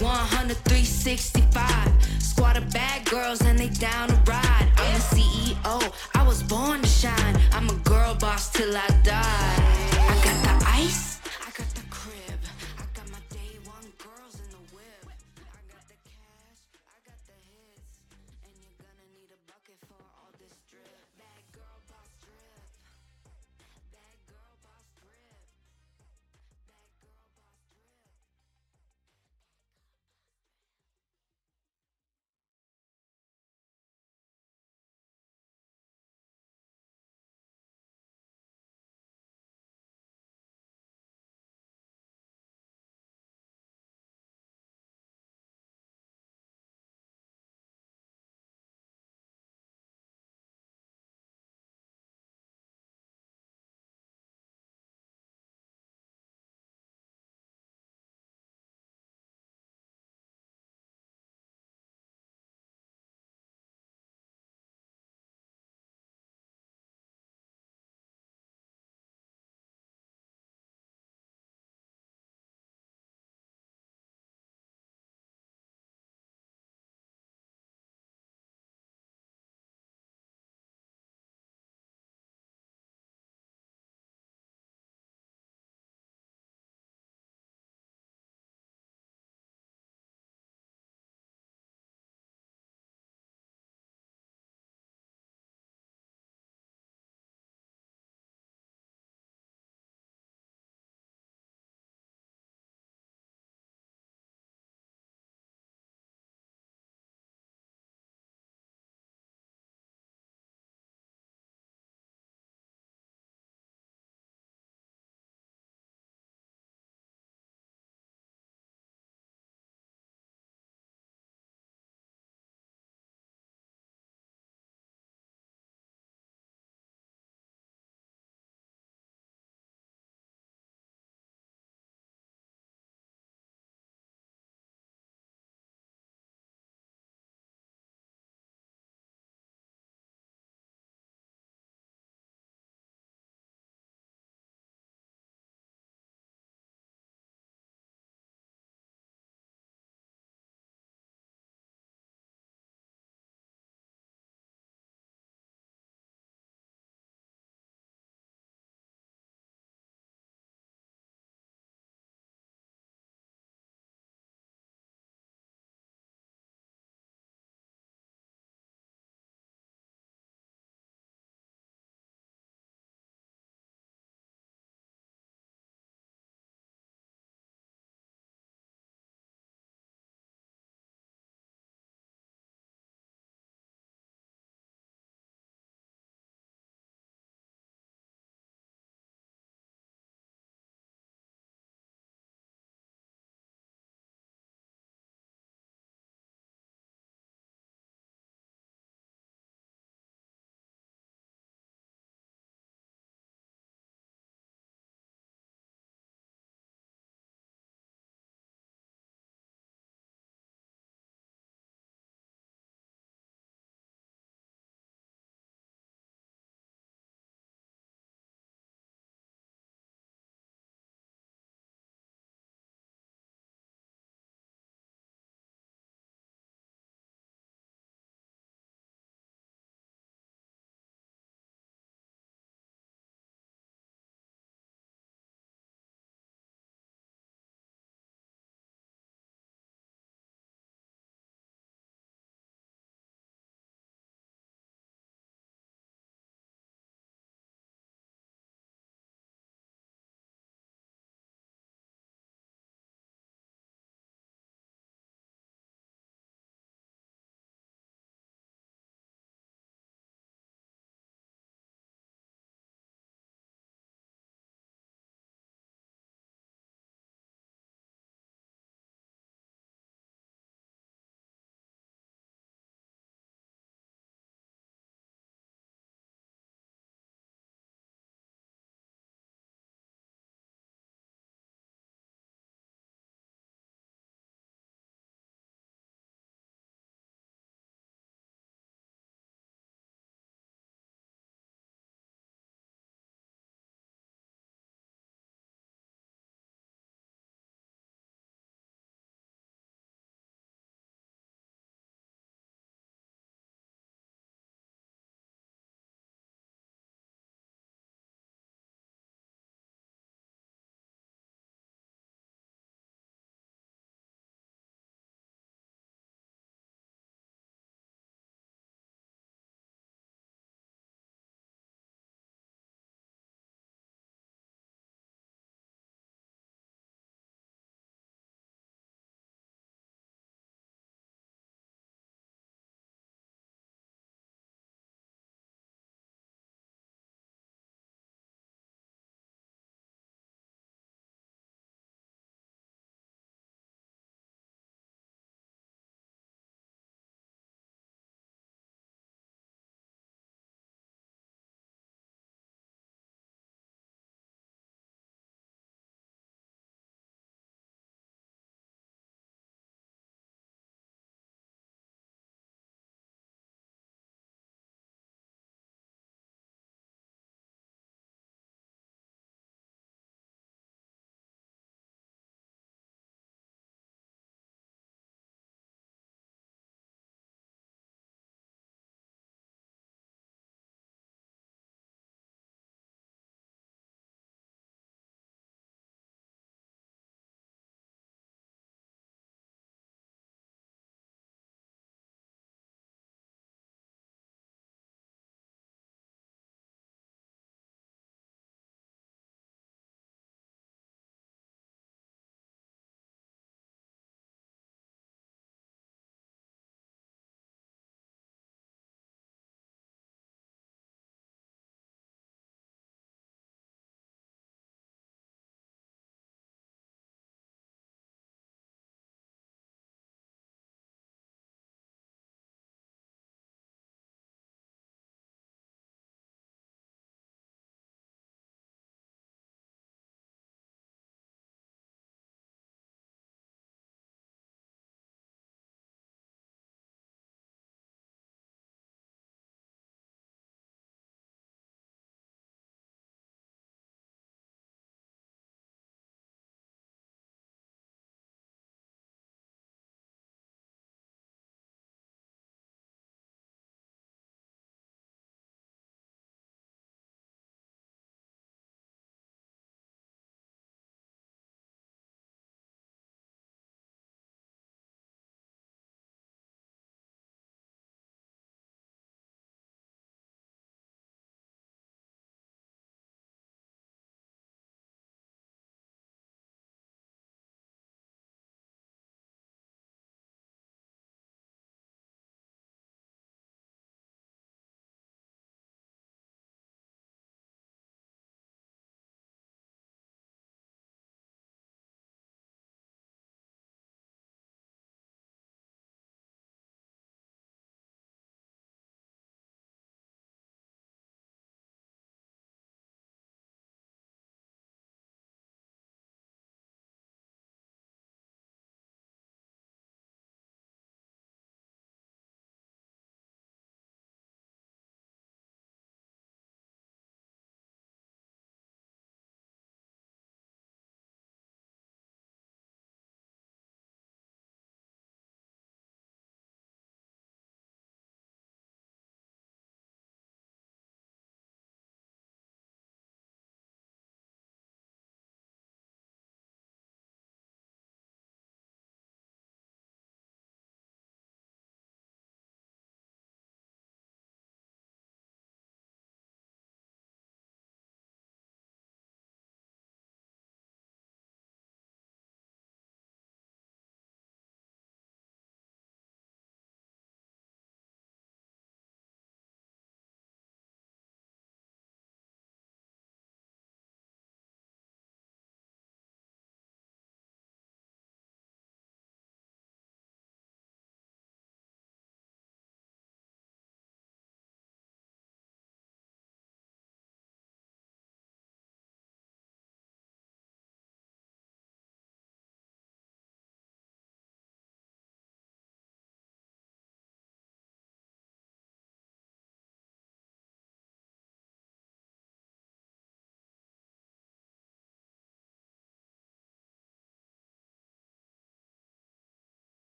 100, 365. Squad of bad girls and they down to ride. I'm a CEO, I was born to shine. I'm a girl boss till I die.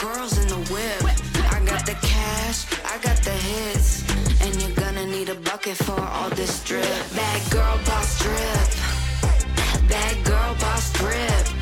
girls in the whip. I got the cash, I got the hits. And you're gonna need a bucket for all this drip. Bad girl boss drip. Bad girl boss drip.